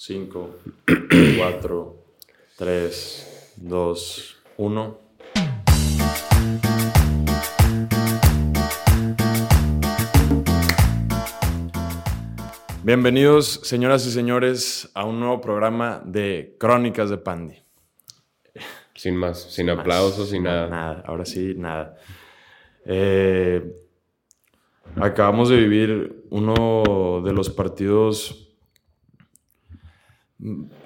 5, 4, 3, 2, 1. Bienvenidos, señoras y señores, a un nuevo programa de Crónicas de Pandy. Sin más, sin, aplausos, sin nada. Nada, ahora sí, nada. Eh, acabamos de vivir uno de los partidos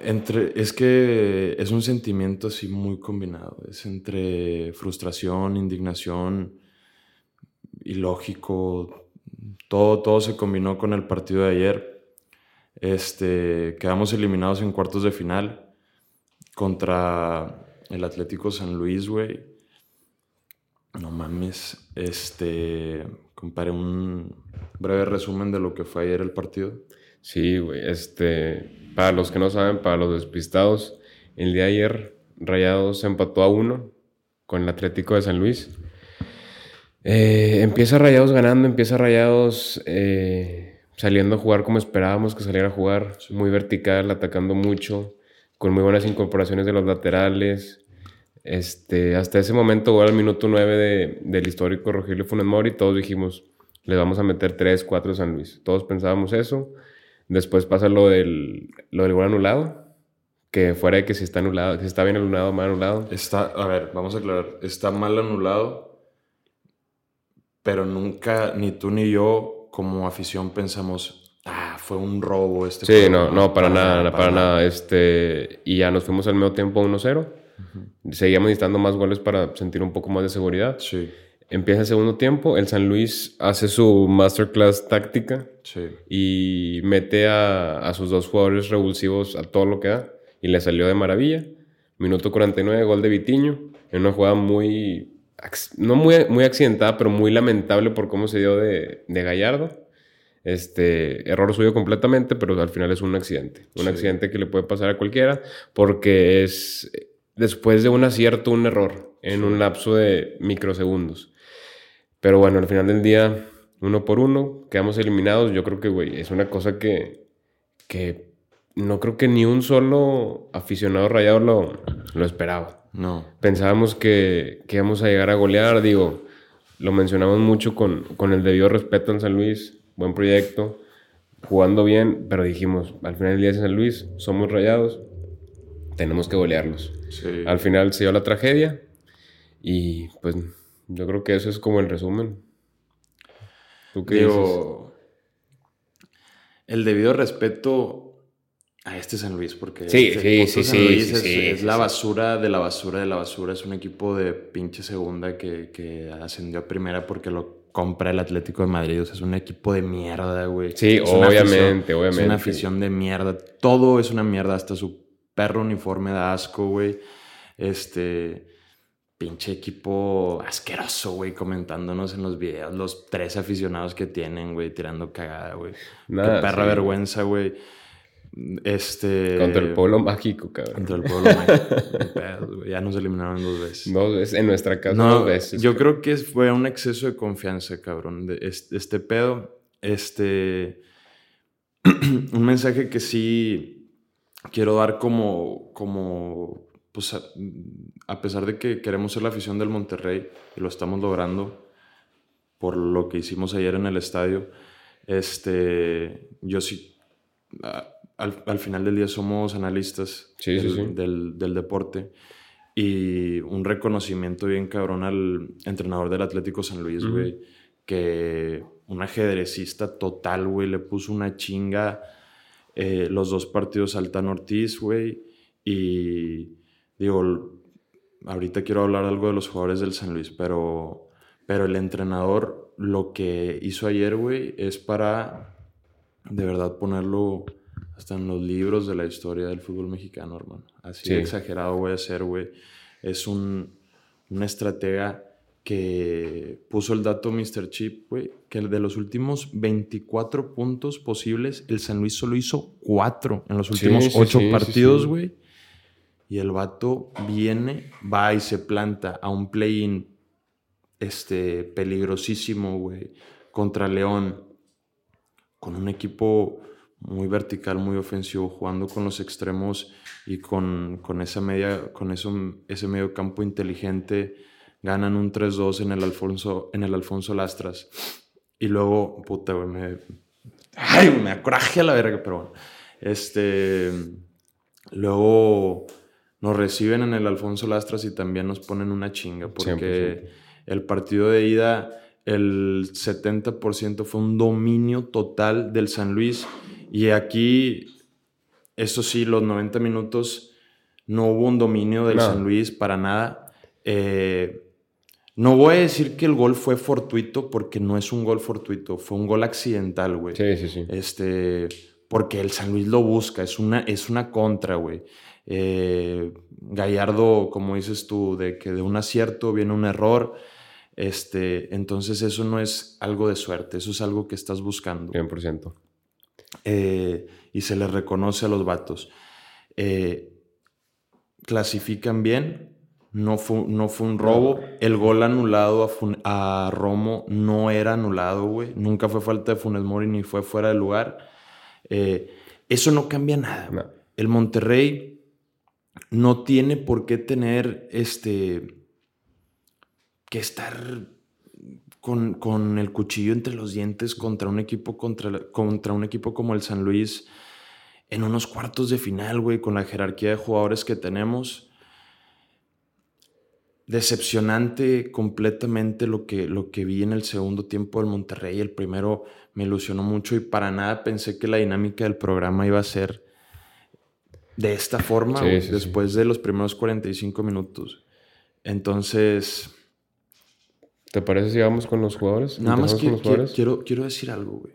entre, es que es un sentimiento así muy combinado. Es entre frustración, indignación, ilógico. Todo, todo se combinó con el partido de ayer. Este, quedamos eliminados en cuartos de final contra el Atlético San Luis, güey. No mames. Este, comparé un breve resumen de lo que fue ayer el partido. Sí, güey. Este, para los que no saben, para los despistados, el día de ayer Rayados empató a uno con el Atlético de San Luis. Eh, empieza Rayados ganando, empieza Rayados eh, saliendo a jugar como esperábamos que saliera a jugar, muy vertical, atacando mucho, con muy buenas incorporaciones de los laterales. Este, hasta ese momento, al minuto 9 del histórico Rogelio Funes Mori, todos dijimos, le vamos a meter 3, 4 a San Luis. Todos pensábamos eso. Después pasa lo del, lo del gol anulado, que fuera de que si está anulado, si está bien anulado mal anulado. Está, a ver, vamos a aclarar, está mal anulado, pero nunca, ni tú ni yo como afición pensamos, ah, fue un robo este. Sí, no, no, para, nada, para, nada. Este, y ya nos fuimos al medio tiempo 1-0. Seguíamos necesitando más goles para sentir un poco más de seguridad. Sí. Empieza el segundo tiempo, el San Luis hace su masterclass táctica sí. y mete a, sus dos jugadores revulsivos a todo lo que da y le salió de maravilla. Minuto 49, gol de Vitiño, en una jugada muy, no muy, muy accidentada, pero muy lamentable por cómo se dio de, de Gallardo. Este, error suyo completamente, pero al final es un accidente. Un accidente que le puede pasar a cualquiera porque es después de un acierto, un error en un lapso de microsegundos. Pero bueno, al final del día, uno por uno, quedamos eliminados. Yo creo que, güey, es una cosa que, que no creo que ni un solo aficionado rayado lo, lo esperaba. No. Pensábamos que, que, íbamos a llegar a golear, digo, lo mencionamos mucho con, con el debido respeto en San Luis, buen proyecto, jugando bien, pero dijimos, al final del día de San Luis, somos rayados, tenemos que golearlos. Al final se dio la tragedia y pues yo creo que eso es como el resumen. ¿Tú qué Digo, El debido respeto a este San Luis, porque sí, este sí, sí, Luis es, la basura de la basura de la basura. Es un equipo de pinche segunda que, que ascendió a primera porque lo compra el Atlético de Madrid. O sea, es un equipo de mierda, güey. Sí, obviamente, obviamente. Es una afición de mierda. Todo es una mierda, hasta su perro uniforme da asco, güey. Este pinche equipo asqueroso, güey, comentándonos en los videos los tres aficionados que tienen, güey, tirando cagada, güey. Qué perra vergüenza, güey. Este. Contra el pueblo mágico, cabrón. Contra el pueblo mágico. ya nos eliminaron dos veces. Dos veces, en nuestra casa dos veces. Yo creo que fue un exceso de confianza, cabrón. De este, este pedo. Este. un mensaje que sí quiero dar como. como pues a, pesar de que queremos ser la afición del Monterrey y lo estamos logrando por lo que hicimos ayer en el estadio, este, yo sí, al, final del día somos analistas del, del, deporte y un reconocimiento bien cabrón al entrenador del Atlético San Luis, güey, que un ajedrecista total, güey, le puso una chinga eh, los dos partidos al Tan Ortiz, güey, y digo, ahorita quiero hablar algo de los jugadores del San Luis, pero, pero el entrenador lo que hizo ayer, güey, es para de verdad ponerlo hasta en los libros de la historia del fútbol mexicano, hermano. Así exagerado voy a ser, güey. Es un, una estratega que puso el dato Mr. Chip, güey, que de los últimos 24 puntos posibles, el San Luis solo hizo 4 en los últimos 8 partidos, güey. Y el vato viene, va y se planta a un play-in este, peligrosísimo, güey, contra León, con un equipo muy vertical, muy ofensivo, jugando con los extremos y con, con esa media, con eso, ese medio campo inteligente, ganan un 3-2 en el Alfonso, en el Alfonso Lastras. Y luego, puta, güey, me. Ay, me acoraje a la verga, pero bueno. Este. Luego nos reciben en el Alfonso Lastras y también nos ponen una chinga, porque el partido de ida, el 70% fue un dominio total del San Luis. Y aquí, eso sí, los 90 minutos no hubo un dominio del San Luis para nada. Eh, no voy a decir que el gol fue fortuito porque no es un gol fortuito, fue un gol accidental, güey. Sí, sí, sí. Este, porque el San Luis lo busca, es una, es una contra, güey. Eh, Gallardo, como dices tú, de que de un acierto viene un error. Este, entonces eso no es algo de suerte, eso es algo que estás buscando. 100%. Eh, y se le reconoce a los vatos. Eh, clasifican bien, no fue, no fue un robo. El gol anulado a, Romo no era anulado, güey. Nunca fue falta de Funes Mori ni fue fuera de lugar. Eh, eso no cambia nada. El Monterrey no tiene por qué tener este. que estar con, el cuchillo entre los dientes contra un equipo, contra, contra un equipo como el San Luis en unos cuartos de final, güey, con la jerarquía de jugadores que tenemos decepcionante completamente lo que, lo que vi en el segundo tiempo del Monterrey. El primero me ilusionó mucho y para nada pensé que la dinámica del programa iba a ser de esta forma después de los primeros 45 minutos. Entonces... ¿Te parece si vamos con los jugadores? Nada más que, quiero, quiero decir algo, güey.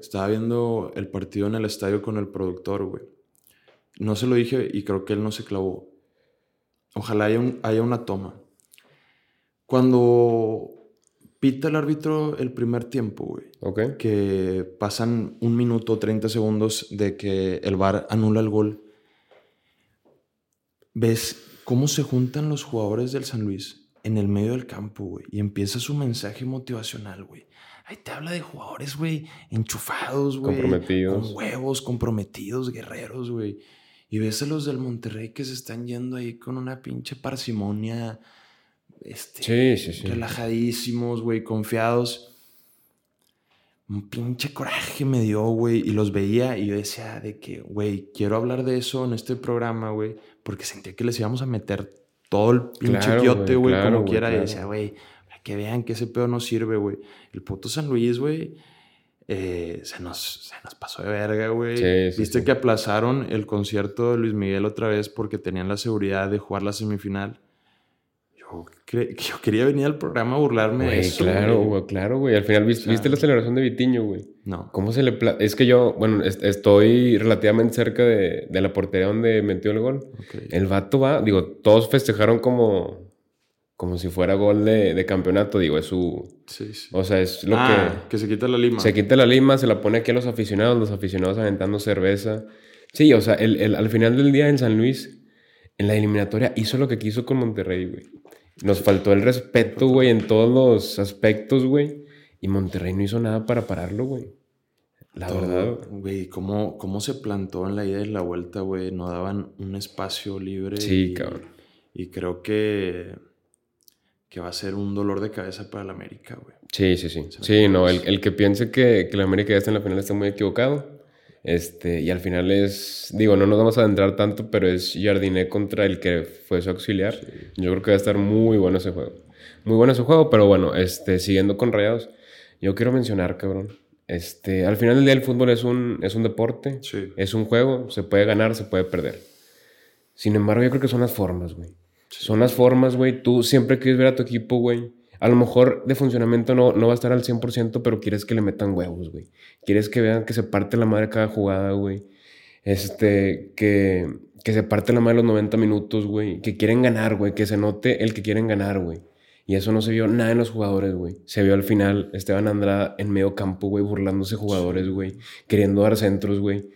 Estaba viendo el partido en el estadio con el productor, güey. No se lo dije y creo que él no se clavó. Ojalá haya, haya una toma. Cuando pita el árbitro el primer tiempo, güey. Que pasan un minuto, 30 segundos de que el VAR anula el gol. ¿Ves cómo se juntan los jugadores del San Luis en el medio del campo, güey? Y empieza su mensaje motivacional, güey. Ahí te habla de jugadores, güey, enchufados, güey. Comprometidos. Con huevos, comprometidos, guerreros, güey. Y ves a los del Monterrey que se están yendo ahí con una pinche parsimonia. Este, sí, sí, sí. Relajadísimos, güey, confiados. Un pinche coraje me dio, güey. Y los veía y yo decía de que, güey, quiero hablar de eso en este programa, güey. Porque sentía que les íbamos a meter todo el pinche quiote, güey, como quiera. Y decía, güey, para que vean que ese pedo no sirve, güey. El puto San Luis, güey eh, se, nos, se nos pasó de verga, güey. Viste que aplazaron el concierto de Luis Miguel otra vez porque tenían la seguridad de jugar la semifinal. Yo, yo quería venir al programa a burlarme de eso. Claro, güey, claro, güey. Al final, ¿viste, la celebración de Vitiño, güey? No. ¿Cómo se le... Es que yo, bueno, estoy relativamente cerca de, de, la portería donde metió el gol. El vato va, digo, todos festejaron como como si fuera gol de, campeonato, digo, es su... Sí, sí. O sea, es lo ah, que... que se quita la lima. Se quita la lima, se la pone aquí a los aficionados, los aficionados aventando cerveza. Sí, o sea, el, al final del día en San Luis, en la eliminatoria, hizo lo que quiso con Monterrey, güey. Nos faltó el respeto, güey, en todos los aspectos, güey. Y Monterrey no hizo nada para pararlo, güey. La verdad. Güey, ¿cómo, ¿cómo se plantó en la ida y la vuelta, güey? No daban un espacio libre. Sí, cabrón. Y creo que que va a ser un dolor de cabeza para la América, güey. Sí, sí, sí. Sí, no, el, el, que piense que, que la América ya está en la final está muy equivocado. Este, y al final es, digo, no nos vamos a adentrar tanto, pero es Jardiné contra el que fue su auxiliar. Yo creo que va a estar muy bueno ese juego. Muy bueno ese juego, pero bueno, este, siguiendo con Rayados, yo quiero mencionar, cabrón. Este, al final del día el fútbol es un, es un deporte, es un juego, se puede ganar, se puede perder. Sin embargo, yo creo que son las formas, güey. Son las formas, güey. Tú siempre quieres ver a tu equipo, güey. A lo mejor de funcionamiento no, no va a estar al 100%, pero quieres que le metan huevos, güey. Quieres que vean que se parte la madre cada jugada, güey. Este, que, que se parte la madre los 90 minutos, güey. Que quieren ganar, güey. Que se note el que quieren ganar, güey. Y eso no se vio nada en los jugadores, güey. Se vio al final Esteban Andrada en medio campo, güey, burlándose jugadores, güey. Queriendo dar centros, güey.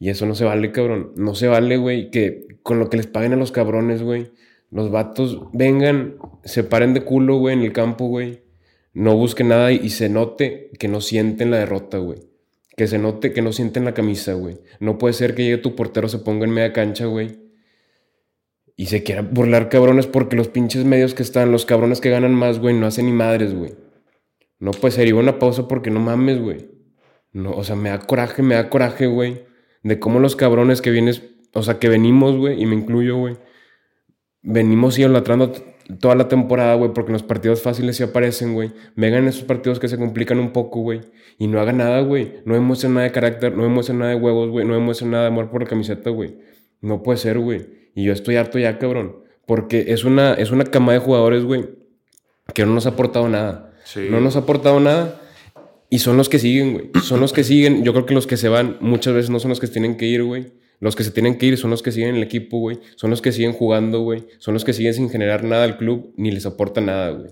Y eso no se vale, cabrón. No se vale, güey, que con lo que les paguen a los cabrones, güey los vatos vengan, se paren de culo, güey, en el campo, güey. No busquen nada y, se note que no sienten la derrota, güey. Que se note que no sienten la camisa, güey. No puede ser que llegue tu portero, se ponga en media cancha, güey. Y se quiera burlar cabrones porque los pinches medios que están, los cabrones que ganan más, güey, no hacen ni madres, güey. No puede ser. Y una pausa porque no mames, güey. No, o sea, me da coraje, me da coraje, güey. De cómo los cabrones que vienes, o sea, que venimos, güey, y me incluyo, güey. Venimos idolatrando toda la temporada, güey, porque en los partidos fáciles sí aparecen, güey. Vengan esos partidos que se complican un poco, güey. Y no hagan nada, güey. No demuestren nada de carácter, no demuestren nada de huevos, güey. No demuestren nada de amor por la camiseta, güey. No puede ser, güey. Y yo estoy harto ya, cabrón. Porque es una, es una cama de jugadores, güey, que no nos ha aportado nada. No nos ha aportado nada. Y son los que siguen, güey. Son los que siguen. Yo creo que los que se van muchas veces no son los que tienen que ir, güey. Los que se tienen que ir son los que siguen en el equipo, güey. Son los que siguen jugando, güey. Son los que siguen sin generar nada al club ni les aporta nada, güey.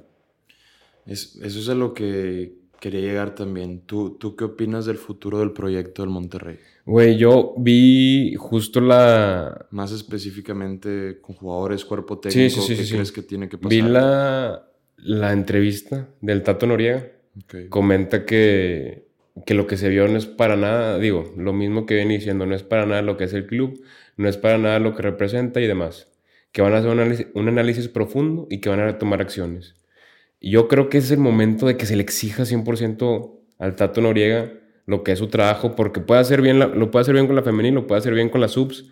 eso es a lo que quería llegar también. ¿Tú, ¿Tú qué opinas del futuro del proyecto del Monterrey? Güey, yo vi justo la... Más específicamente con jugadores, cuerpo técnico, ¿qué crees que tiene que pasar? Vi la, la entrevista del Tato Noriega. Comenta que, que lo que se vio no es para nada, digo, lo mismo que viene diciendo, no es para nada lo que es el club, no es para nada lo que representa y demás. Que van a hacer un análisis, un análisis profundo y que van a tomar acciones. Yo creo que es el momento de que se le exija 100% al Tato Noriega lo que es su trabajo, porque puede hacer bien lo puede hacer bien con la femenina, lo puede hacer bien con las subs,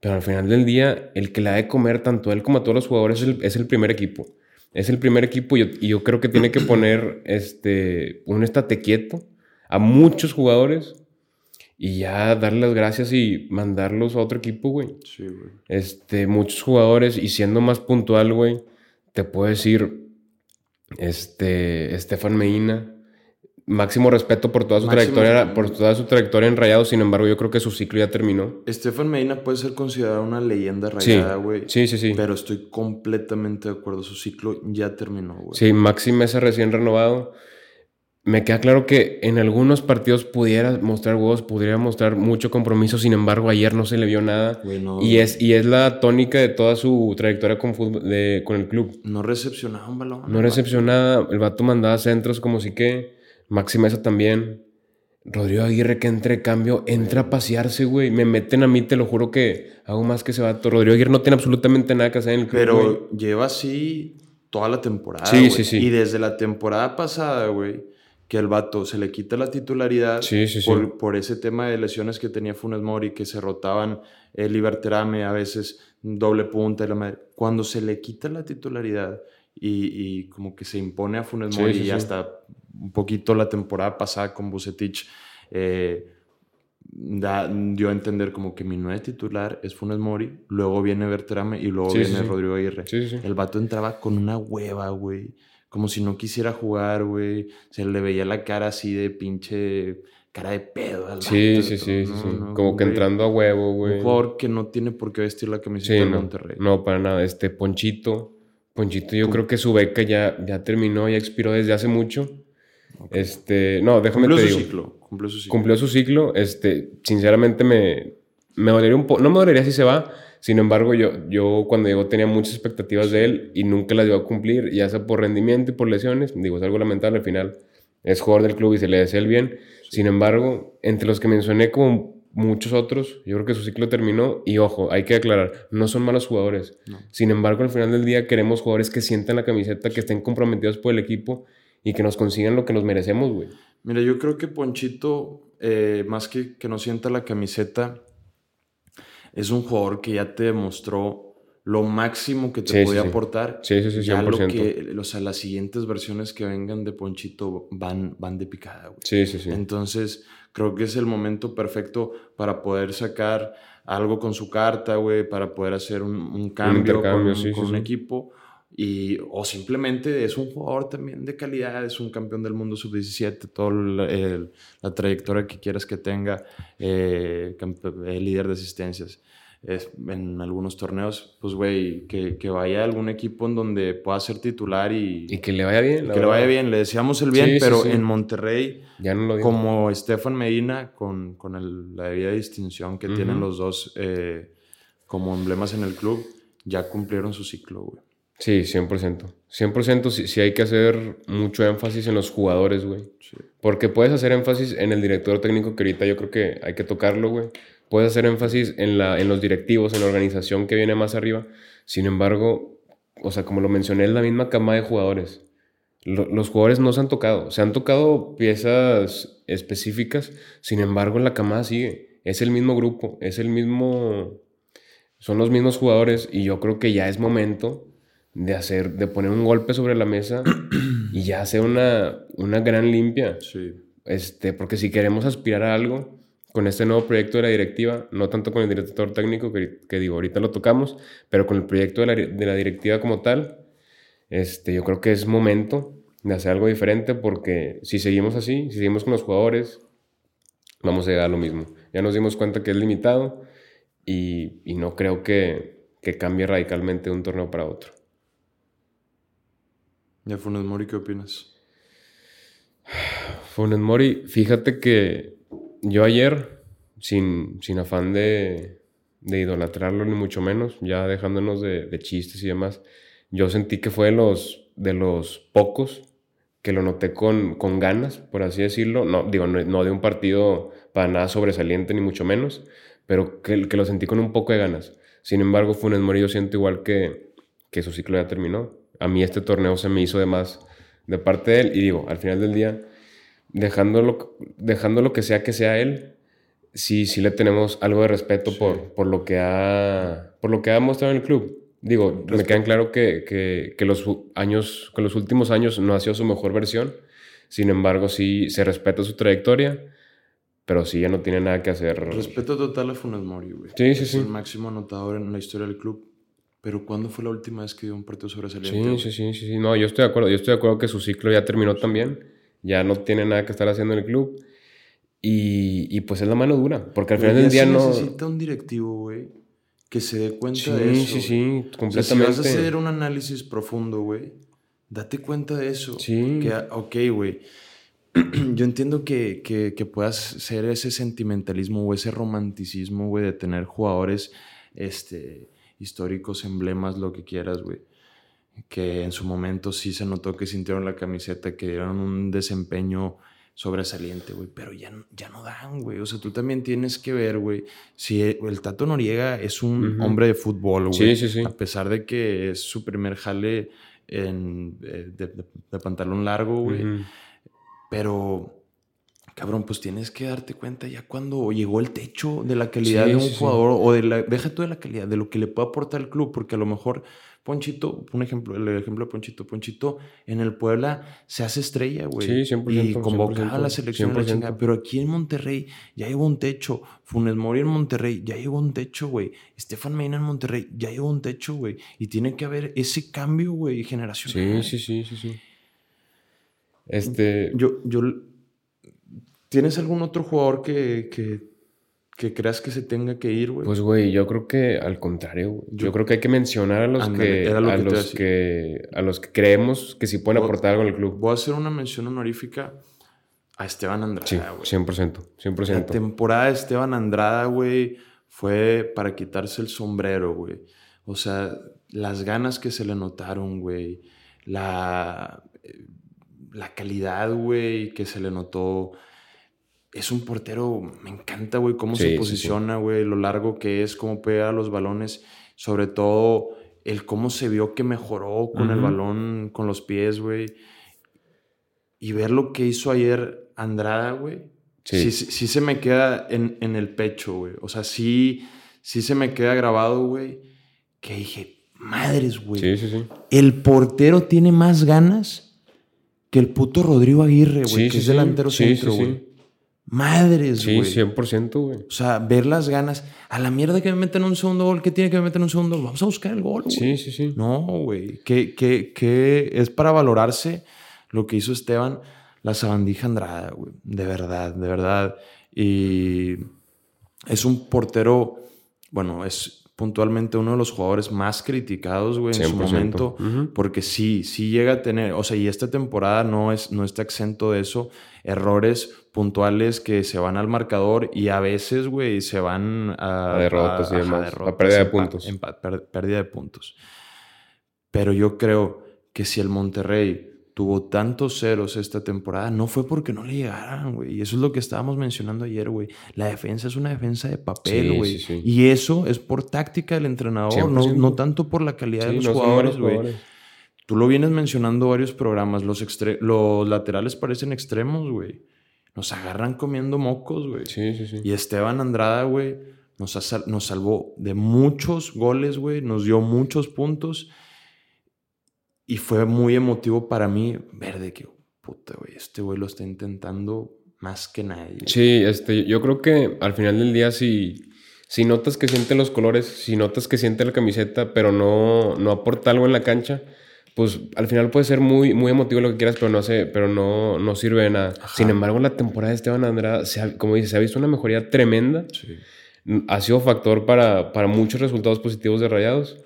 pero al final del día, el que la ha de comer tanto él como a todos los jugadores es el, primer equipo. Es el primer equipo y yo, creo que tiene que poner este, un estate quieto a muchos jugadores y ya darles las gracias y mandarlos a otro equipo, güey. Sí, güey. Este, muchos jugadores y siendo más puntual, güey, te puedo decir, este, Estefan Medina, máximo respeto por toda su trayectoria, por toda su trayectoria en Rayados, sin embargo, yo creo que su ciclo ya terminó. Estefan Medina puede ser considerado una leyenda rayada, güey. Sí, sí, sí, Pero estoy completamente de acuerdo, su ciclo ya terminó, güey. Sí, Maxi Mesa recién renovado. Me queda claro que en algunos partidos pudiera mostrar huevos, pudiera mostrar mucho compromiso, sin embargo, ayer no se le vio nada. y, es, y es la tónica de toda su trayectoria con, de, con el club. No recepcionaba un balón. No recepcionaba, el vato mandaba centros como si que Maxi Mesa también. Rodrigo Aguirre que entre cambio, entra a pasearse, güey. Me meten a mí, te lo juro que hago más que ese vato. Rodrigo Aguirre no tiene absolutamente nada que hacer en el club. Pero lleva así toda la temporada. Sí, sí, sí. Y desde la temporada pasada, güey, que el vato se le quita la titularidad por, por, ese tema de lesiones que tenía Funes Mori, que se rotaban el Liberterame a veces doble punta y la madre. Cuando se le quita la titularidad y, y como que se impone a Funes Mori y hasta un poquito la temporada pasada con Bucetich, eh, dio a entender como que mi nuevo titular es Funes Mori, luego viene Berterame y luego viene Rodrigo Aguirre. El vato entraba con una hueva, güey. Como si no quisiera jugar, güey. Se le veía la cara así de pinche cara de pedo. Al sí, sí, sí, como que entrando a huevo, güey. Un jugador que no tiene por qué vestir la camiseta de Monterrey. No, para nada. Este Ponchito. Ponchito, yo creo que su beca ya, ya terminó, ya expiró desde hace mucho. Este, no, déjame cumplió te su Ciclo. Cumplió su ciclo. Cumplió su ciclo. Este, sinceramente me, me dolería un poco. No me dolería si se va. Sin embargo, yo, yo cuando llegó tenía muchas expectativas de él y nunca las dio a cumplir, ya sea por rendimiento y por lesiones. Digo, es algo lamentable al final. Es jugador del club y se le desea el bien. Sin embargo, entre los que mencioné como muchos otros, yo creo que su ciclo terminó y ojo, hay que aclarar, no son malos jugadores. Sin embargo, al final del día queremos jugadores que sientan la camiseta, que estén comprometidos por el equipo y que nos consigan lo que nos merecemos, güey. Mira, yo creo que Ponchito, eh, más que que no sienta la camiseta, es un jugador que ya te demostró lo máximo que te podía aportar. Sí, sí, sí, 100%. Ya lo que, o sea, las siguientes versiones que vengan de Ponchito van, van de picada, güey. Sí, sí, sí. Entonces, creo que es el momento perfecto para poder sacar algo con su carta, güey, para poder hacer un, cambio con, un equipo y, o simplemente es un jugador también de calidad, es un campeón del mundo sub-17, toda la trayectoria que quieras que tenga, eh, eh, líder de asistencias es, en algunos torneos, pues güey, que, que, vaya a algún equipo en donde pueda ser titular y... Y que le vaya bien. Que le vaya bien, le deseamos el bien, pero en Monterrey, ya no lo como Estefan Medina, con, con el, la debida distinción que tienen los dos eh, como emblemas en el club, ya cumplieron su ciclo, güey. Sí, 100%. 100% sí, sí hay que hacer mucho énfasis en los jugadores, güey. Porque puedes hacer énfasis en el director técnico, que ahorita yo creo que hay que tocarlo, güey. Puedes hacer énfasis en, la, en los directivos, en la organización que viene más arriba. Sin embargo, o sea, como lo mencioné, es la misma cama de jugadores. los jugadores no se han tocado. Se han tocado piezas específicas, sin embargo, la camada sigue. Es el mismo grupo, es el mismo... Son los mismos jugadores y yo creo que ya es momento de hacer, de poner un golpe sobre la mesa y ya hacer una, una gran limpia. Sí. Este, porque si queremos aspirar a algo con este nuevo proyecto de la directiva, no tanto con el director técnico, que, que digo, ahorita lo tocamos, pero con el proyecto de la, de la, directiva como tal, este, yo creo que es momento de hacer algo diferente porque si seguimos así, si seguimos con los jugadores, vamos a llegar a lo mismo. Ya nos dimos cuenta que es limitado y, y no creo que, que cambie radicalmente de un torneo para otro. ¿Ya Funes Mori qué opinas? Funes Mori, fíjate que yo ayer, sin, sin afán de, de, idolatrarlo ni mucho menos, ya dejándonos de, de, chistes y demás, yo sentí que fue de los, de los pocos que lo noté con, con ganas, por así decirlo. No, digo, no, de un partido para nada sobresaliente ni mucho menos, pero que, que lo sentí con un poco de ganas. Sin embargo, Funes Mori yo siento igual que, que su ciclo ya terminó a mí este torneo se me hizo de más de parte de él. Y digo, al final del día, dejando lo que sea que sea él, sí, sí le tenemos algo de respeto por, por, lo que ha, por lo que ha mostrado en el club. Digo, me queda claro que, que, que, los años, que los últimos años no ha sido su mejor versión. Sin embargo, sí se respeta su trayectoria, pero sí ya no tiene nada que hacer. Respeto total a Funes Mori, güey. Sí, sí, sí. el máximo anotador en la historia del club. Pero ¿cuándo fue la última vez que dio un partido sobresaliente? Sí, sí, sí, sí, No, yo estoy de acuerdo. Yo estoy de acuerdo que su ciclo ya terminó también. Ya no tiene nada que estar haciendo en el club. Y, y pues es la mano dura. Porque al final del día no. necesita un directivo, güey, que se dé cuenta de eso. Sí, sí, sí, completamente. si vas a hacer un análisis profundo, güey, date cuenta de eso. Sí. Que, ok, güey. yo entiendo que, que, que puedas ser ese sentimentalismo o ese romanticismo, güey, de tener jugadores, este históricos, emblemas, lo que quieras, güey. Que en su momento sí se notó que sintieron la camiseta, que dieron un desempeño sobresaliente, güey, pero ya, ya no dan, güey. O sea, tú también tienes que ver, güey, si el Tato Noriega es un hombre de fútbol, güey. Sí, sí, sí. A pesar de que es su primer jale en, eh, de, pantalón largo, güey. Pero cabrón, pues tienes que darte cuenta ya cuando llegó el techo de la calidad de un jugador o de la, deja tú de la calidad, de lo que le puede aportar el club, porque a lo mejor Ponchito, un ejemplo, el ejemplo de Ponchito, Ponchito en el Puebla se hace estrella, güey. Sí, 100%. Y convoca a la selección de la chingada. Pero aquí en Monterrey ya llegó un techo. Funes Mori en Monterrey ya llegó un techo, güey. Estefan Medina en Monterrey ya llegó un techo, güey. Y tiene que haber ese cambio, güey, generacional. Sí, sí, sí, sí, sí. Este... Yo, yo ¿Tienes algún otro jugador que, que, creas que se tenga que ir, güey? Pues, güey, yo creo que al contrario, Yo, creo que hay que mencionar a los, que, a, los que, a los que creemos que sí pueden aportar algo el club. Voy a hacer una mención honorífica a Esteban Andrada, güey. Sí, 100%, 100%. La temporada de Esteban Andrada, güey, fue para quitarse el sombrero, güey. O sea, las ganas que se le notaron, güey. La, eh, la calidad, güey, que se le notó es un portero, me encanta, güey, cómo se posiciona, güey, lo largo que es, cómo pega los balones, sobre todo el cómo se vio que mejoró con el balón, con los pies, güey. Y ver lo que hizo ayer Andrada, güey. Sí. sí. se me queda en, en el pecho, güey. O sea, sí, sí se me queda grabado, güey. Que dije, madres, güey. Sí, sí, sí. El portero tiene más ganas que el puto Rodrigo Aguirre, güey, que es delantero centro, güey. Madres, güey. Sí, 100%, güey. O sea, ver las ganas. A la mierda que me meten un segundo gol, ¿qué tiene que me meten un segundo gol? Vamos a buscar el gol, güey. Sí, sí, sí. No, güey. Que, que, es para valorarse lo que hizo Esteban, la sabandija Andrada, güey. De verdad, de verdad. Y es un portero, bueno, es puntualmente uno de los jugadores más criticados, güey, en su momento, porque sí, sí llega a tener, o sea, y esta temporada no, es, no está exento de eso, errores puntuales que se van al marcador y a veces, güey, se van a, a derrotas y demás, a, pérdida de puntos. pérdida de puntos. Pero yo creo que si el Monterrey tuvo tantos ceros esta temporada, no fue porque no le llegaran, güey. Y eso es lo que estábamos mencionando ayer, güey. La defensa es una defensa de papel, güey. sí, sí. Y eso es por táctica del entrenador, no, 100%. no tanto por la calidad de los no jugadores, güey. Tú lo vienes mencionando varios programas. Los, extre- los laterales parecen extremos, güey. Nos agarran comiendo mocos, güey. Sí, sí, sí. Y Esteban Andrada, güey, nos, nos salvó de muchos goles, güey. Nos dio muchos puntos. Y fue muy emotivo para mí ver de que, puta, güey, este güey lo está intentando más que nadie. Sí, este, yo creo que al final del día, si, si notas que siente los colores, si notas que siente la camiseta, pero no, no aporta algo en la cancha, pues al final puede ser muy, muy emotivo lo que quieras, pero no, sé, pero no, no sirve de nada. Ajá. Sin embargo, la temporada de Esteban Andrada, se ha- como dices, se ha visto una mejoría tremenda. Sí. Ha sido factor para, para muchos resultados positivos de Rayados.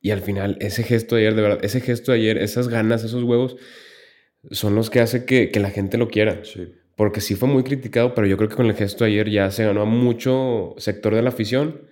Y al final, ese gesto de ayer, de verdad, ese gesto de ayer, esas ganas, esos huevos, son los que hace que, que la gente lo quiera. Sí. Porque sí fue muy criticado, pero yo creo que con el gesto de ayer ya se ganó a mucho sector de la afición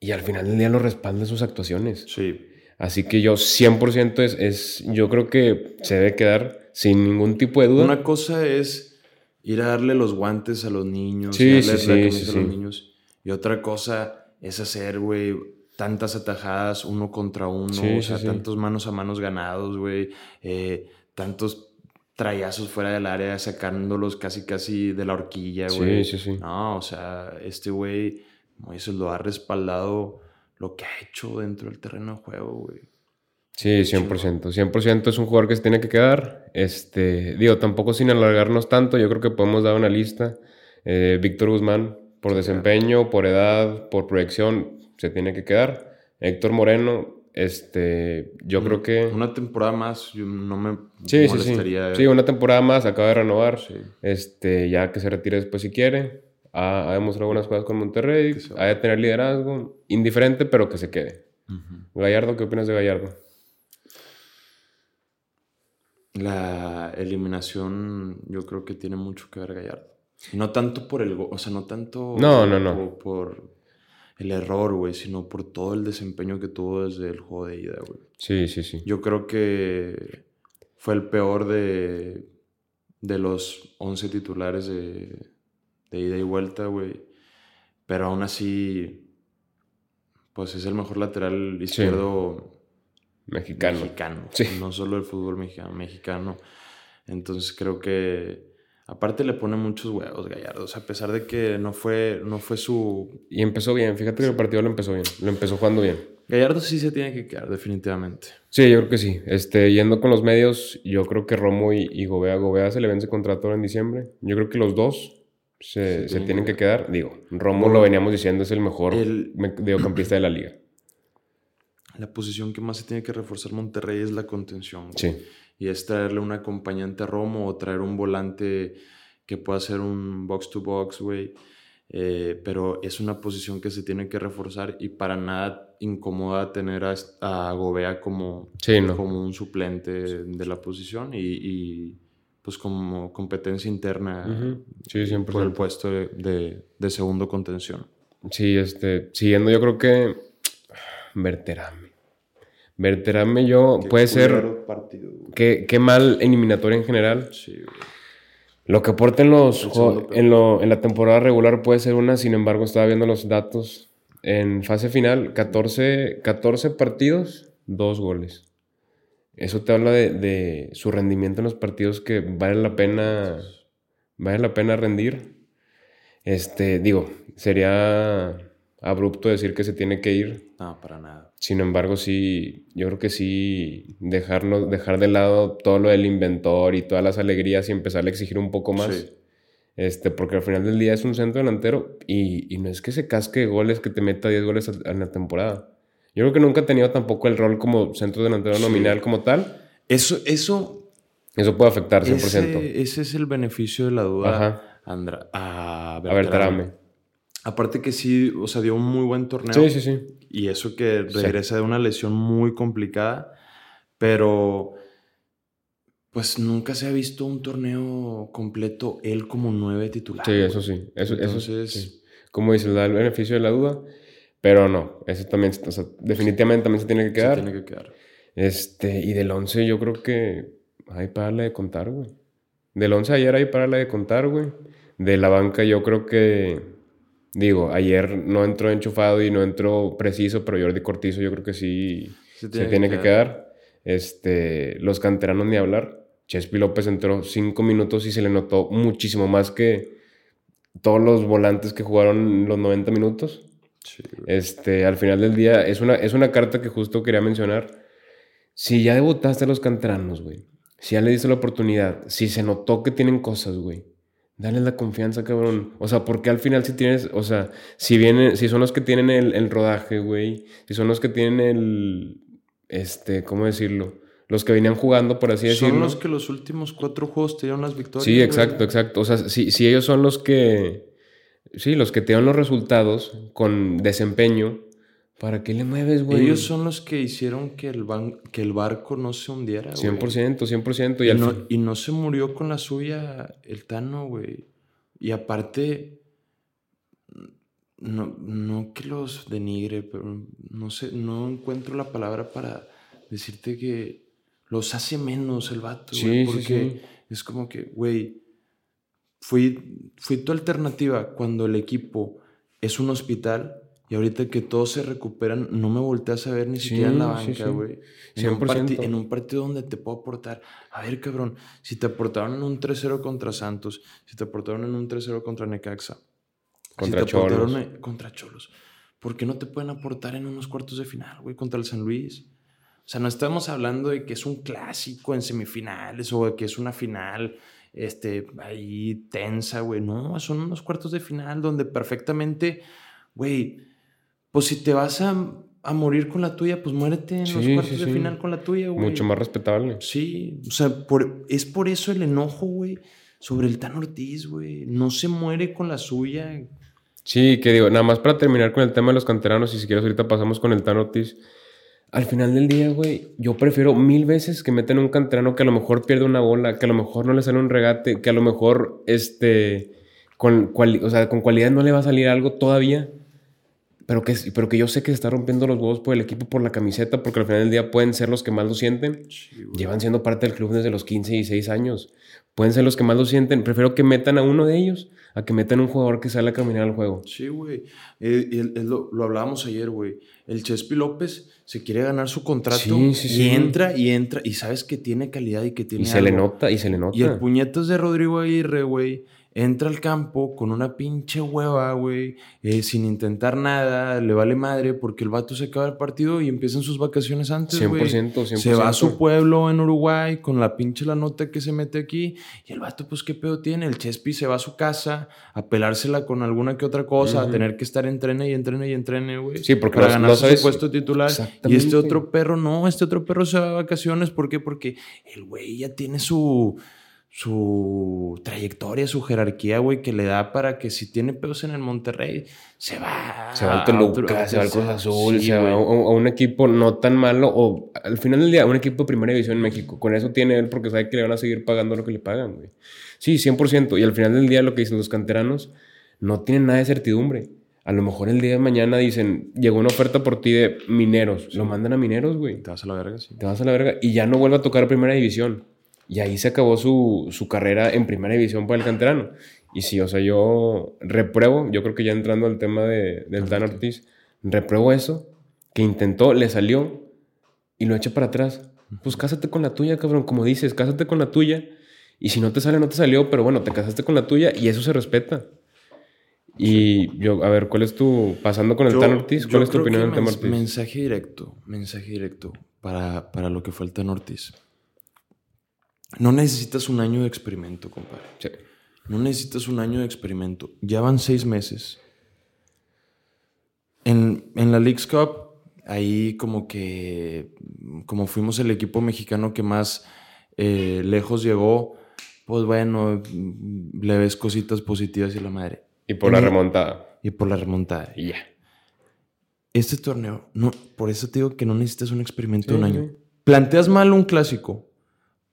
y al final del día lo respaldan sus actuaciones. Sí. Así que yo 100% es, es, yo creo que se debe quedar sin ningún tipo de duda. Una cosa es ir a darle los guantes a los niños, Sí, y darle sí, la sí, a los niños. Y otra cosa es hacer, güey, tantas atajadas uno contra uno, Sí, o sea, sí, sí. tantos manos a manos ganados, güey, eh, tantos trayazos fuera del área, sacándolos casi, casi de la horquilla, Sí, güey. sí, sí. No, o sea, este güey, como dices, lo ha respaldado lo que ha hecho dentro del terreno de juego, güey. Sí, 100%. 100% es un jugador que se tiene que quedar. Este, digo, tampoco sin alargarnos tanto, yo creo que podemos dar una lista. Eh, Víctor Guzmán, por desempeño, por edad, por proyección, se tiene que quedar. Héctor Moreno, este, yo creo que... Una temporada más, yo no me Sí, sí, sí. Sí, una temporada más, acaba de renovar. Sí. Este, ya que se retire después si quiere. Ha, ha demostrado buenas cosas con Monterrey. Ha de tener liderazgo. Indiferente, pero que se quede. Gallardo, ¿qué opinas de Gallardo? La eliminación, yo creo que tiene mucho que ver Gallardo. No tanto por el go- o sea, no tanto No, no, no. Por el error, güey, sino por todo el desempeño que tuvo desde el juego de ida, güey. Sí, sí, sí. Yo creo que fue el peor de, de los 11 titulares de, de ida y vuelta, güey. Pero aún así, pues es el mejor lateral izquierdo Mexicano. mexicano. Sí. No solo el fútbol mexicano, mexicano. Entonces creo que aparte le pone muchos huevos Gallardo. O sea, a pesar de que no fue, no fue su... Y empezó bien. Fíjate que el partido lo empezó bien. Lo empezó jugando bien. Gallardo sí se tiene que quedar, definitivamente. Sí, yo creo que sí. Este, yendo con los medios, yo creo que Romo y, y Gobea. Gobea se le vence contrato ahora en diciembre. Yo creo que los dos se, Sí, se tienen tienen que que quedar. Digo, Romo lo veníamos diciendo, es el mejor El- mediocampista de la liga. La posición que más se tiene que reforzar Monterrey es la contención. güey. Sí. Y es traerle un acompañante a Romo o traer un volante que pueda hacer un box to box, güey. Eh, pero es una posición que se tiene que reforzar y para nada incomoda tener a, a Gobea como, Sí, no. como un suplente de la posición y, y, pues como competencia interna. Sí, 100%. por el puesto de, de- de segundo contención. Sí, este, siguiendo yo creo que Verterame. Verterame yo puede ser partido. qué, qué mal eliminatoria en general. Sí, güey. Lo que aporta en, los, en, lo- en la temporada regular puede ser una, sin embargo estaba viendo los datos. En fase final, 14, 14 partidos, 2 goles. Eso te habla de, de su rendimiento en los partidos que vale la pena, vale la pena rendir. Este, digo, sería abrupto decir que se tiene que ir. No, para nada. Sin embargo, sí, yo creo que sí, dejarnos, dejar de lado todo lo del inventor y todas las alegrías y empezar a exigir un poco más. Sí. Este, porque al final del día es un centro delantero y, y no es que se casque goles, que te meta 10 goles a- en la temporada. Yo creo que nunca ha tenido tampoco el rol como centro delantero Sí. nominal como tal. Eso, eso Eso puede afectar 100%. Ese, ese es el beneficio de la duda Ajá. Andra- a A ver, Berterame. Tarame. Aparte que sí, o sea, dio un muy buen torneo. Sí, sí, sí. Y eso que Sí. regresa de una lesión muy complicada. Pero, pues nunca se ha visto un torneo completo él como nueve titular. Sí, eso sí. Eso, eso Entonces, sí. Como dices, da el beneficio de la duda. Pero no, eso también, o sea, definitivamente también se tiene que se quedar. tiene que quedar. Este, y del 11 yo creo que hay para de contar, güey. Del 11 ayer hay para de contar, güey. De la banca yo creo que, digo, ayer no entró enchufado y no entró preciso, pero Jordi Cortizo yo creo que sí se tiene, que, quedar. Este, los canteranos ni hablar. Chespi López entró cinco minutos y se le notó muchísimo más que todos los volantes que jugaron los 90 minutos. este, al final del día, es una, es una carta que justo quería mencionar. Si ya debutaste a los canteranos, güey. Si ya le diste la oportunidad. Si se notó que tienen cosas, güey. Dale la confianza, cabrón. O sea, porque al final si tienes, o sea, si vienen, si son los que tienen el, el rodaje, güey. Si son los que tienen el, este, ¿cómo decirlo? Los que venían jugando, por así decirlo. Son los que los últimos cuatro juegos te dieron las victorias. Sí, exacto, exacto. O sea, si, si ellos son los que, sí, los que te dan los resultados con desempeño, ¿para qué le mueves, güey? Ellos son los que hicieron que el, que el barco no se hundiera, güey. 100%, 100%. Y, y, no, y no se murió con la suya el Tano, güey. Y aparte, no, no que los denigre, pero no sé, no encuentro la palabra para decirte que los hace menos el vato, sí, porque es como que, güey, fui, fui tu alternativa cuando el equipo es un hospital y ahorita que todos se recuperan, no me volteas a ver ni siquiera en la banca, güey. En, un en un partido donde te puedo aportar. A ver, cabrón, si te aportaron en un 3-0 contra Santos, si te aportaron en un 3-0 contra Necaxa, contra Cholos. contra Cholos. ¿Por qué no te pueden aportar en unos cuartos de final, güey, contra el San Luis? O sea, no estamos hablando de que es un clásico en semifinales o de que es una final este, ahí tensa, güey. No, son unos cuartos de final donde perfectamente, güey, pues si te vas a, morir con la tuya, pues muérete en los cuartos de final con la tuya, güey. Mucho más respetable. Sí, o sea, es por eso el enojo, güey, sobre el Tan Ortiz, güey. No se muere con la suya. Sí, que digo, nada más para terminar con el tema de los canteranos, y si quieres ahorita pasamos con el Tan Ortiz. Al final del día, güey, yo prefiero mil veces que meten un canterano que a lo mejor pierde una bola, que a lo mejor no le sale un regate, que a lo mejor, este, con, o sea, con cualidad no le va a salir algo todavía, pero que, pero que yo sé que se está rompiendo los huevos por el equipo, por la camiseta, porque al final del día pueden ser los que más lo sienten. Llevan siendo parte del club desde los 15 y 6 años. Pueden ser los que más lo sienten. Prefiero que metan a uno de ellos a que metan un jugador que sale a caminar al juego. Sí, güey. Eh, lo, lo, hablábamos ayer, güey. El Chespi López se quiere ganar su contrato y entra y entra y sabes que tiene calidad y que tiene. Y se le nota, y se le nota. Y el puñetas de Rodrigo Aguirre, güey entra al campo con una pinche hueva, güey, eh, sin intentar nada, le vale madre porque el vato se acaba el partido y empiezan sus vacaciones antes, 100%, 100%. Se va a su pueblo en Uruguay con la pinche la nota que se mete aquí y el vato, pues, ¿qué pedo tiene? El Chespi se va a su casa a pelársela con alguna que otra cosa, a tener que estar entrene y entrene y entrene, güey. Sí, porque para ganar su puesto titular. Y este otro perro, no, este otro perro se va a vacaciones, ¿por qué? Porque el güey ya tiene su su trayectoria, su jerarquía, güey, que le da para que si tiene pedos en el Monterrey, se va. Se va al Toluca, se va al Cruz Azul, se va a, un equipo no tan malo, o al final del día, un equipo de primera división en México. Con eso tiene él porque sabe que le van a seguir pagando lo que le pagan, güey. Sí, 100%. Y al final del día, lo que dicen los canteranos, no tienen nada de certidumbre. A lo mejor el día de mañana dicen, llegó una oferta por ti de mineros. Lo mandan a mineros, güey. Te vas a la verga, sí. Te vas a la verga. Y ya no vuelve a tocar primera división. Y ahí se acabó su, su carrera en primera división para el canterano. Y sí, o sea, yo repruebo, yo creo que ya entrando al tema de, del Dan Ortiz, repruebo eso, que intentó, le salió y lo echa para atrás. Pues cásate con la tuya, cabrón, como dices, cásate con la tuya. Y si no te sale, no te salió, pero bueno, te casaste con la tuya y eso se respeta. Y yo, a ver, ¿cuál es tu, pasando con el Tan Ortiz, cuál es tu opinión del tema Ortiz? Mensaje directo, mensaje directo para, para lo que fue el Tan Ortiz. No necesitas un año de experimento, compadre. No necesitas un año de experimento. Ya van seis meses. En, la Leagues Cup, ahí como que, como fuimos el equipo mexicano que más eh, lejos llegó, pues bueno, le ves cositas positivas y la madre. Y por la remontada. Y por la remontada, y ya. Este torneo, no, por eso te digo que no necesitas un experimento de un año. Planteas mal un clásico,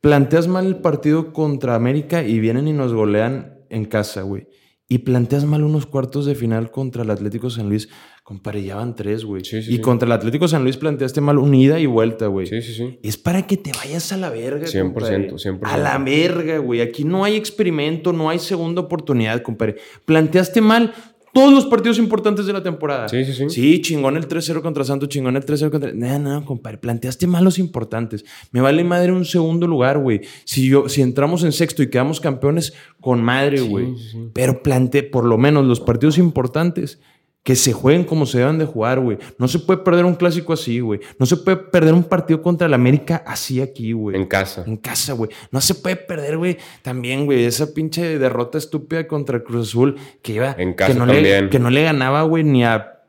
planteas mal el partido contra América y vienen y nos golean en casa, güey. y planteas mal unos cuartos de final contra el Atlético San Luis, compadre, ya van tres, güey. Sí, sí, y sí. contra el Atlético San Luis planteaste mal un ida y vuelta, güey. Sí, sí, sí. Es para que te vayas a la verga, 100%, compadre. 100%. A la verga, güey. Aquí no hay experimento, no hay segunda oportunidad, compadre. Planteaste mal todos los partidos importantes de la temporada. Sí, sí, sí. Sí, chingón el 3-0 contra Santos, chingón el 3-0 contra... No, no, compadre. Planteaste mal los importantes. Me vale madre un segundo lugar, güey. Si, yo, si entramos en sexto y quedamos campeones, con madre, güey. sí, sí. Pero planteé por lo menos los partidos importantes que se jueguen como se deben de jugar, güey. No se puede perder un clásico así, güey. No se puede perder un partido contra el América así aquí, güey. En casa. En casa, güey. No se puede perder, güey. También, güey, esa pinche derrota estúpida contra el Cruz Azul que iba. En casa que no Le, también. que no le ganaba, güey, ni a.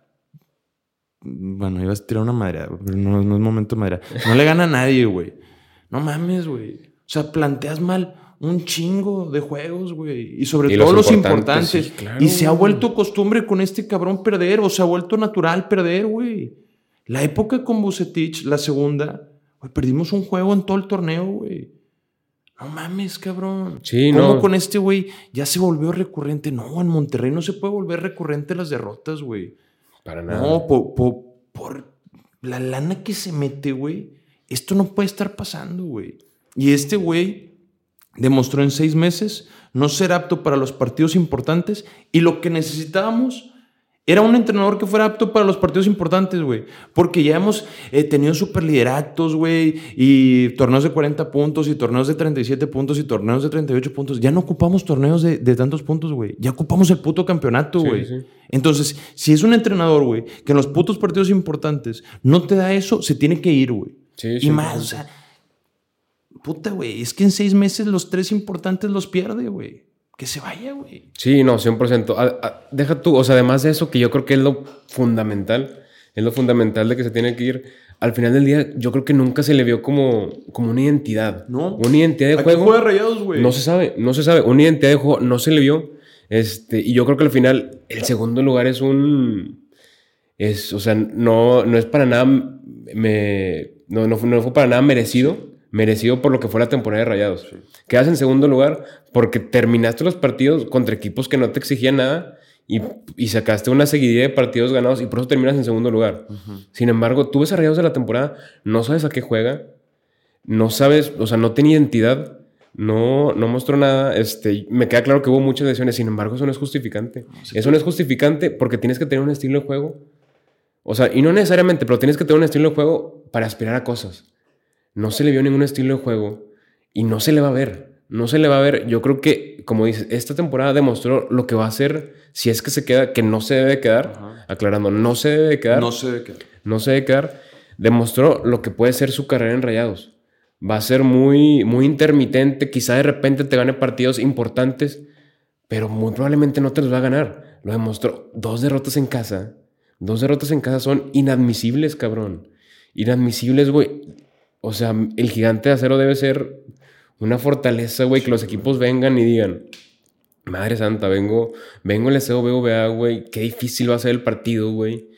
Bueno, ibas a tirar una madera, pero no, no es momento de madera. No le gana a nadie, güey. No mames, güey. O sea, planteas mal un chingo de juegos, güey. Y sobre Y todo los los importantes, importantes. sí, claro, y se ha vuelto costumbre con este cabrón perder, o se ha vuelto natural perder, güey. La época con Bucetich, la segunda, güey, perdimos un juego en todo el torneo, güey. No mames, cabrón. Sí, ¿Cómo no. con este güey ya se volvió recurrente? No, en Monterrey no se puede volver recurrente las derrotas, güey. Para nada. No, por, por, por la lana que se mete, güey. Esto no puede estar pasando, güey. Y este güey demostró en seis meses no ser apto para los partidos importantes y lo que necesitábamos era un entrenador que fuera apto para los partidos importantes, güey. Porque ya hemos eh, tenido superlideratos, güey, y torneos de 40 puntos, y torneos de 37 puntos, y torneos de 38 puntos. Ya no ocupamos torneos de, de tantos puntos, güey. Ya ocupamos el puto campeonato, güey. sí. Entonces, si es un entrenador, güey, que en los putos partidos importantes no te da eso, se tiene que ir, güey. Sí, y más, 100%. o sea, puta, güey, es que en seis meses los tres importantes los pierde, güey. Que se vaya, güey. Sí, no, 100%. A- a- deja tú, o sea, además de eso, que yo creo que es lo fundamental, es lo fundamental de que se tiene que ir. Al final del día, yo creo que nunca se le vio como, como una identidad. No. Una identidad de juego. juega Rayados, güey. No se sabe, no se sabe. Una identidad de juego no se le vio. Este, y yo creo que al final, el segundo lugar es un. Es, o sea, no, no es para nada. Me, no, no, no fue para nada merecido. Merecido por lo que fue la temporada de Rayados. Quedas en segundo lugar porque terminaste los partidos contra equipos que no te exigían nada y, y sacaste una seguidilla de partidos ganados y por eso terminas en segundo lugar. Sin embargo, tú ves a Rayados de la temporada, no sabes a qué juega, no sabes, o sea, no tiene identidad, no, no mostró nada. Este, me queda claro que hubo muchas lesiones, sin embargo, eso no es justificante. Eso no es justificante porque tienes que tener un estilo de juego. O sea, y no necesariamente, pero tienes que tener un estilo de juego para aspirar a cosas. No se le vio ningún estilo de juego y no se le va a ver. No se le va a ver. Yo creo que, como dices, esta temporada demostró lo que va a hacer si es que se queda, que no se debe quedar. Ajá. Aclarando, no se debe quedar No sé de qué. no se debe quedar, demostró lo que puede ser su carrera en Rayados. Va a ser muy, muy intermitente, quizá de repente te gane partidos importantes, pero muy probablemente no te los va a ganar. Lo demostró. Dos derrotas en casa. Dos derrotas en casa son inadmisibles, cabrón. Inadmisibles, güey. O sea, el gigante de acero debe ser una fortaleza, güey, que los equipos vengan y digan, Madre santa, vengo, vengo el SOBVA, güey. Qué difícil va a ser el partido, güey.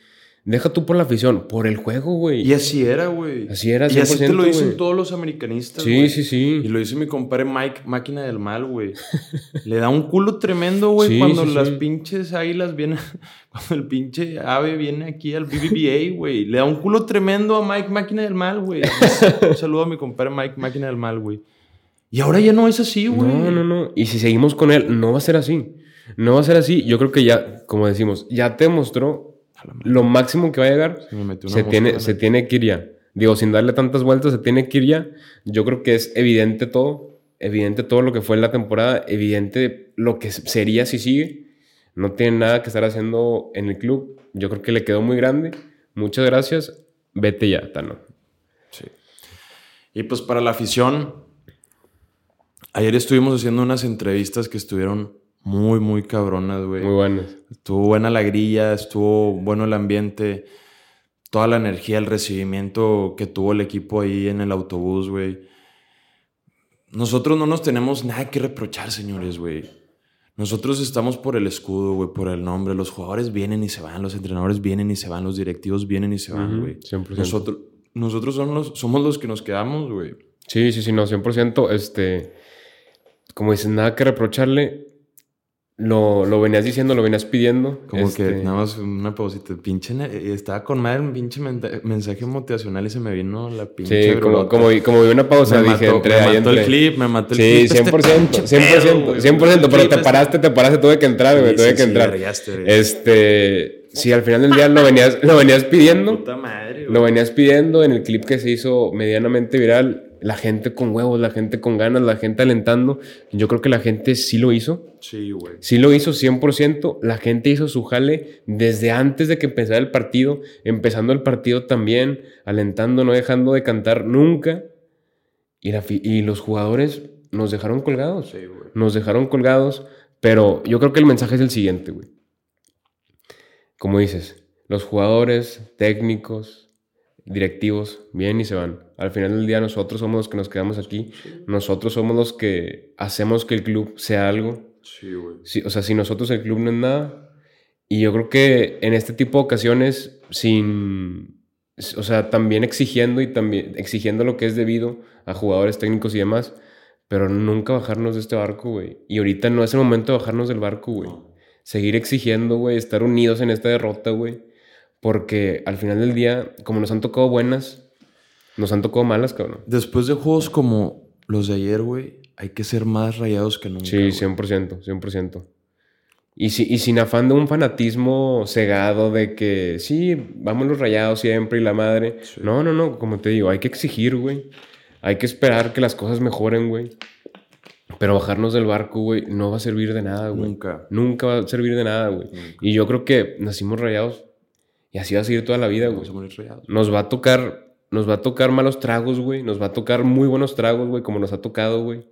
Deja tú por la afición, por el juego, güey. Y así era, güey. Así era, Y así te 100%, lo dicen todos los americanistas, Sí, güey. sí, sí. Y lo dice mi compadre Mike, máquina del mal, güey. Le da un culo tremendo, güey, Sí, cuando sí, las sí. pinches águilas vienen, cuando el pinche ave viene aquí al BBVA, güey. Le da un culo tremendo a Mike, máquina del mal, güey. Un saludo a mi compadre Mike, máquina del mal, güey. Y ahora ya no es así, güey. No, no, no. Y si seguimos con él, no va a ser así. No va a ser así. Yo creo que ya, como decimos, ya te mostró lo máximo que va a llegar. se tiene, se tiene que ir ya. Digo, sin darle tantas vueltas, se tiene que ir ya. Yo creo que es evidente todo. Evidente todo lo que fue en la temporada. Evidente lo que sería si sigue. No tiene nada que estar haciendo en el club. Yo creo que le quedó muy grande. Muchas gracias. Vete ya, Tano. Sí. Y pues para la afición, ayer estuvimos haciendo unas entrevistas que estuvieron muy, muy cabronas, güey. Muy buenas. Estuvo buena la grilla, estuvo bueno el ambiente, toda la energía, el recibimiento que tuvo el equipo ahí en el autobús, güey. Nosotros no nos tenemos nada que reprochar, señores, güey. Nosotros estamos por el escudo, güey, por el nombre. Los jugadores vienen y se van, los entrenadores vienen y se van, los directivos vienen y se van, güey. 100%. Nosotros, nosotros somos los, somos los que nos quedamos, güey. Sí, sí, sí, no, 100%. Este, como dices, nada que reprocharle. Lo, lo venías diciendo, lo venías pidiendo. Como que este, nada más una pausita. Pinche, ne- estaba con madre un pinche mensaje motivacional y se me vino la pinche. Sí, como, como, como vi una pausa, me dije, mató, entre me ahí mató el clip, me mató el Sí, clip. este 100%, pinche 100%, pedo, güey. 100%, pero Clip te este- paraste, te paraste, tuve que entrar, güey, Sí, tuve sí, que sí, entrar. vergaste, vergaste. Este, sí, al final del día lo venías, lo venías pidiendo, Puta madre, lo venías pidiendo en el clip que se hizo medianamente viral, la gente con huevos, la gente con ganas, la gente alentando, yo creo que la gente sí lo hizo, Sí, güey. Sí lo hizo 100%, la gente hizo su jale desde antes de que empezara el partido, empezando el partido también, alentando, no dejando de cantar nunca. Y, la fi- y los jugadores nos dejaron colgados, Sí, güey. nos dejaron colgados, pero yo creo que el mensaje es el siguiente, güey. Como dices, los jugadores, técnicos, directivos, vienen y se van. Al final del día nosotros somos los que nos quedamos aquí, nosotros somos los que hacemos que el club sea algo. Sí, güey. Sí, o sea, sin nosotros el club no es nada. Y yo creo que en este tipo de ocasiones, sin. O sea, también exigiendo y también exigiendo lo que es debido a jugadores técnicos y demás, pero nunca bajarnos de este barco, güey. Y ahorita no es el momento de bajarnos del barco, güey. Seguir exigiendo, güey, estar unidos en esta derrota, güey. Porque al final del día, como nos han tocado buenas, nos han tocado malas, cabrón. Después de juegos como los de ayer, güey, hay que ser más rayados que nunca. Sí, güey. 100%, 100%. Y, si- y sin afán de un fanatismo cegado de que sí, vamos los rayados siempre y la madre. Sí. No, no, no, como te digo, hay que exigir, güey. Hay que esperar que las cosas mejoren, güey. Pero bajarnos del barco, güey, no va a servir de nada, güey. Nunca. Nunca va a servir de nada, güey. Y yo creo que nacimos rayados y así va a seguir toda la vida, güey. Vamos a morir rayados. Nos va a tocar, nos va a tocar malos tragos, güey. Nos va a tocar muy buenos tragos, güey, como nos ha tocado, güey.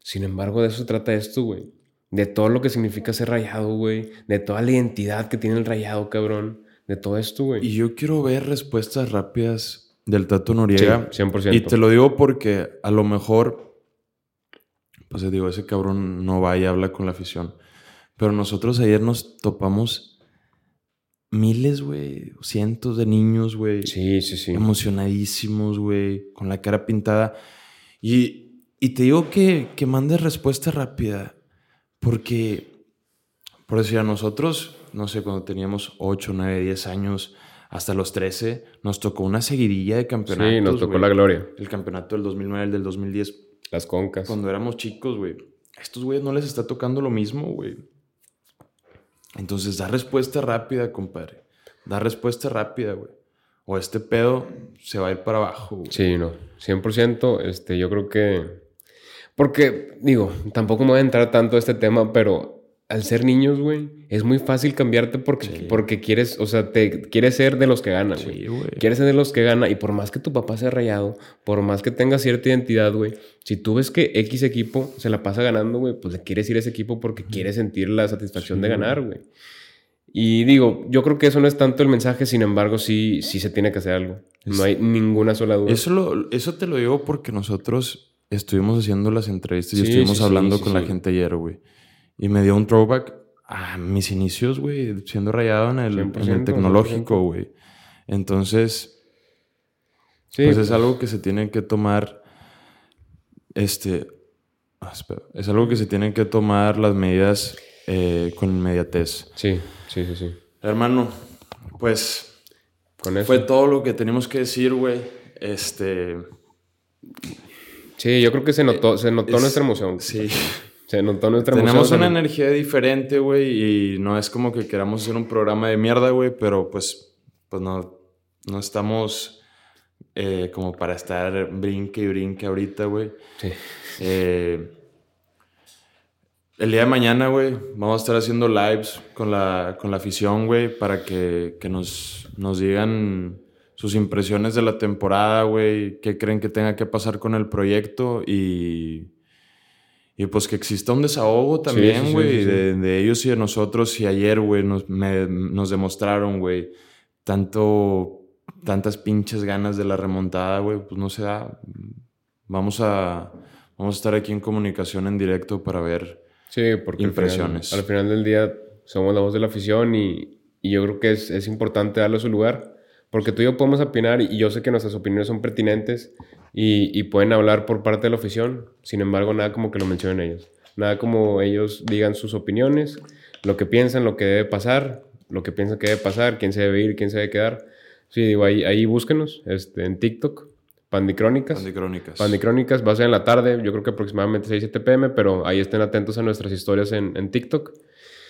Sin embargo, de eso se trata esto, güey. De todo lo que significa ser rayado, güey. De toda la identidad que tiene el rayado, cabrón. De todo esto, güey. Y yo quiero ver respuestas rápidas del Tato Noriega. Sí, 100%. Y te lo digo porque a lo mejor, pues digo, ese cabrón no va y habla con la afición. Pero nosotros ayer nos topamos miles, güey, cientos de niños, güey. Sí, sí, sí. Emocionadísimos, güey, con la cara pintada. Y, y te digo que, que mandes respuesta rápida. Porque, por decir, a nosotros, no sé, cuando teníamos 8, 9, 10 años, hasta los 13, nos tocó una seguidilla de campeonatos. Sí, nos tocó la gloria. El campeonato del 2009, el del 2010, Las concas. cuando éramos chicos, güey. A estos güeyes no les está tocando lo mismo, güey. Entonces, da respuesta rápida, compadre. Da respuesta rápida, güey. O este pedo se va a ir para abajo, güey. Sí, no. 100%. Este, yo creo que... Porque, digo, tampoco me voy a entrar tanto a este tema, pero al ser niños, güey, es muy fácil cambiarte porque, Sí. porque quieres, o sea, te quieres ser de los que ganan, güey. Sí, güey. Quieres ser de los que gana y por más que tu papá sea rayado, por más que tenga cierta identidad, güey, si tú ves que X equipo se la pasa ganando, güey, pues le quieres ir a ese equipo porque quieres sentir la satisfacción Sí, de ganar, güey. Y digo, yo creo que eso no es tanto el mensaje, sin embargo, sí, sí se tiene que hacer algo. No hay ninguna sola duda. Eso, lo- eso te lo digo porque nosotros estuvimos haciendo las entrevistas y estuvimos hablando con la gente ayer, güey. Y me dio un throwback a mis inicios, güey, siendo rayado en el, en el 100%, tecnológico, güey. Entonces, Sí, pues es algo que se tiene que tomar, este, ah, espera, es algo que se tienen que tomar las medidas eh, con inmediatez. sí, sí, sí, sí. Hermano, pues Con eso. fue todo lo que teníamos que decir, güey. Este, Sí, yo creo que se notó, se notó es- nuestra emoción. sí. Se notó nuestra emoción. Tenemos una energía diferente, güey, y no es como que queramos hacer un programa de mierda, güey, pero pues, pues no, no estamos eh, como para estar brinque y brinque ahorita, güey. Sí. Eh, el día de mañana, güey, vamos a estar haciendo lives con la, con la afición, güey, para que, que nos, nos digan sus impresiones de la temporada, güey, qué creen que tenga que pasar con el proyecto y, y pues que exista un desahogo también, güey, sí, sí. de, de ellos y de nosotros. Y ayer, güey, nos, me- nos demostraron, güey, tanto, tantas pinches ganas de la remontada, güey, pues no se da. Vamos a, vamos a estar aquí en comunicación en directo para ver. Sí, porque al final- Impresiones. Al final, del día somos la voz de la afición y, y yo creo que es, es importante darle su lugar. Porque tú y yo podemos opinar y yo sé que nuestras opiniones son pertinentes y, y pueden hablar por parte de la afición. Sin embargo, nada como que lo mencionen ellos. Nada como ellos digan sus opiniones, lo que piensan, lo que debe pasar, lo que piensan que debe pasar, quién se debe ir, quién se debe quedar. Sí, digo, ahí, ahí búsquenos este, en TikTok, Pandicrónicas. Pandicrónicas. Pandicrónicas va a ser en la tarde, yo creo que aproximadamente 6, 7 pm, pero ahí estén atentos a nuestras historias en, en TikTok.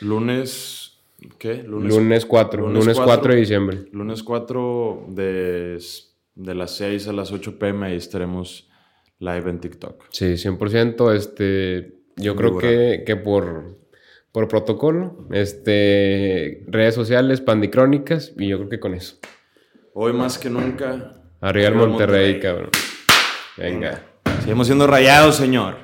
Lunes, ¿qué? Lunes, 4, lunes, 4, de diciembre. Lunes 4 de, de las 6 a las 8 pm ahí estaremos live en TikTok. Sí, 100%. Este, yo creo que, que por, por protocolo, este, redes sociales, pandicrónicas, y yo creo que con eso. Hoy más que nunca. Arriba el Monterrey, Monterrey, cabrón. Venga. Seguimos siendo rayados, señor.